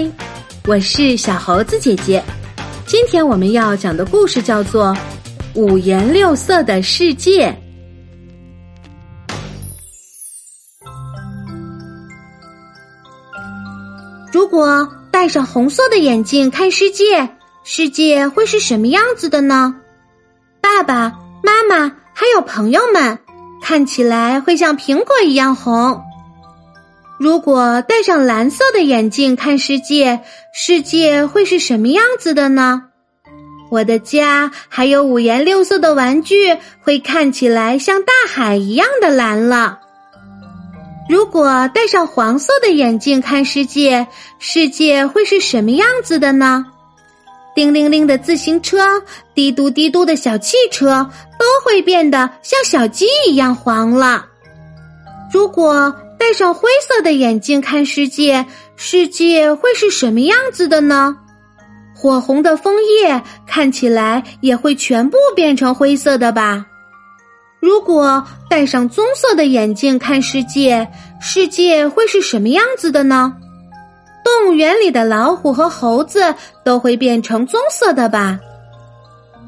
嗨，我是小猴子姐姐。今天我们要讲的故事叫做《五颜六色的世界》。如果戴上红色的眼镜看世界，世界会是什么样子的呢？爸爸妈妈还有朋友们，看起来会像苹果一样红。如果戴上蓝色的眼镜看世界，世界会是什么样子的呢？我的家还有五颜六色的玩具会看起来像大海一样的蓝了。如果戴上黄色的眼镜看世界，世界会是什么样子的呢？叮铃铃的自行车，滴嘟滴嘟的小汽车都会变得像小鸡一样黄了。如果戴上灰色的眼镜看世界，世界会是什么样子的呢？火红的枫叶看起来也会全部变成灰色的吧？如果戴上棕色的眼镜看世界，世界会是什么样子的呢？动物园里的老虎和猴子都会变成棕色的吧？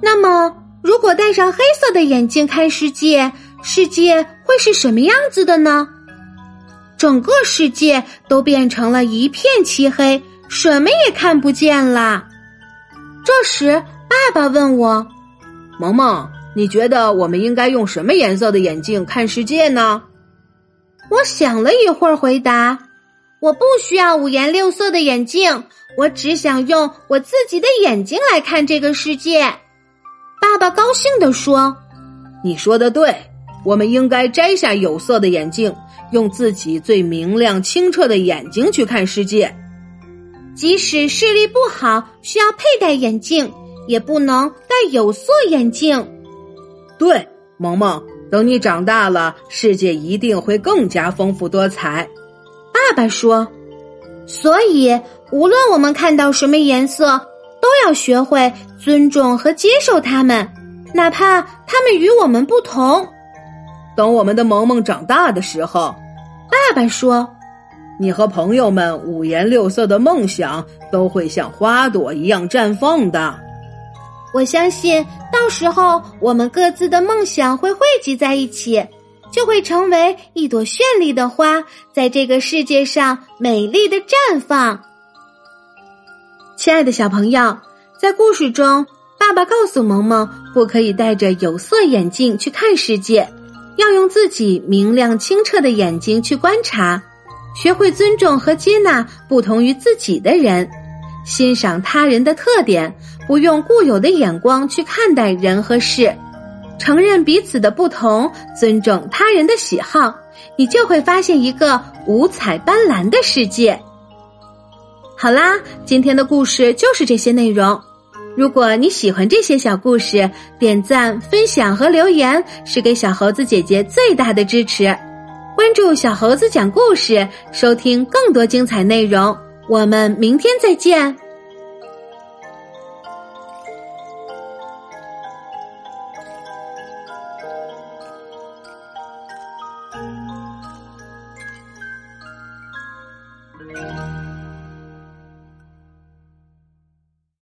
那么，如果戴上黑色的眼镜看世界，世界会是什么样子的呢？整个世界都变成了一片漆黑，什么也看不见了。这时，爸爸问我：“萌萌，你觉得我们应该用什么颜色的眼镜看世界呢？”我想了一会儿，回答：“我不需要五颜六色的眼镜，我只想用我自己的眼睛来看这个世界。”爸爸高兴地说：“你说的对，我们应该摘下有色的眼镜。”用自己最明亮、清澈的眼睛去看世界，即使视力不好，需要佩戴眼镜，也不能戴有色眼镜。对，萌萌，等你长大了，世界一定会更加丰富多彩。爸爸说：“所以，无论我们看到什么颜色，都要学会尊重和接受它们，哪怕它们与我们不同。”等我们的萌萌长大的时候。爸爸说：“你和朋友们五颜六色的梦想都会像花朵一样绽放的。我相信，到时候我们各自的梦想会汇集在一起，就会成为一朵绚丽的花，在这个世界上美丽的绽放。”亲爱的小朋友，在故事中，爸爸告诉萌萌，不可以戴着有色眼镜去看世界。要用自己明亮清澈的眼睛去观察，学会尊重和接纳不同于自己的人，欣赏他人的特点，不用固有的眼光去看待人和事，承认彼此的不同，尊重他人的喜好，你就会发现一个五彩斑斓的世界。好啦，今天的故事就是这些内容。如果你喜欢这些小故事点赞分享和留言是给小猴子姐姐最大的支持。关注小猴子讲故事收听更多精彩内容。我们明天再见。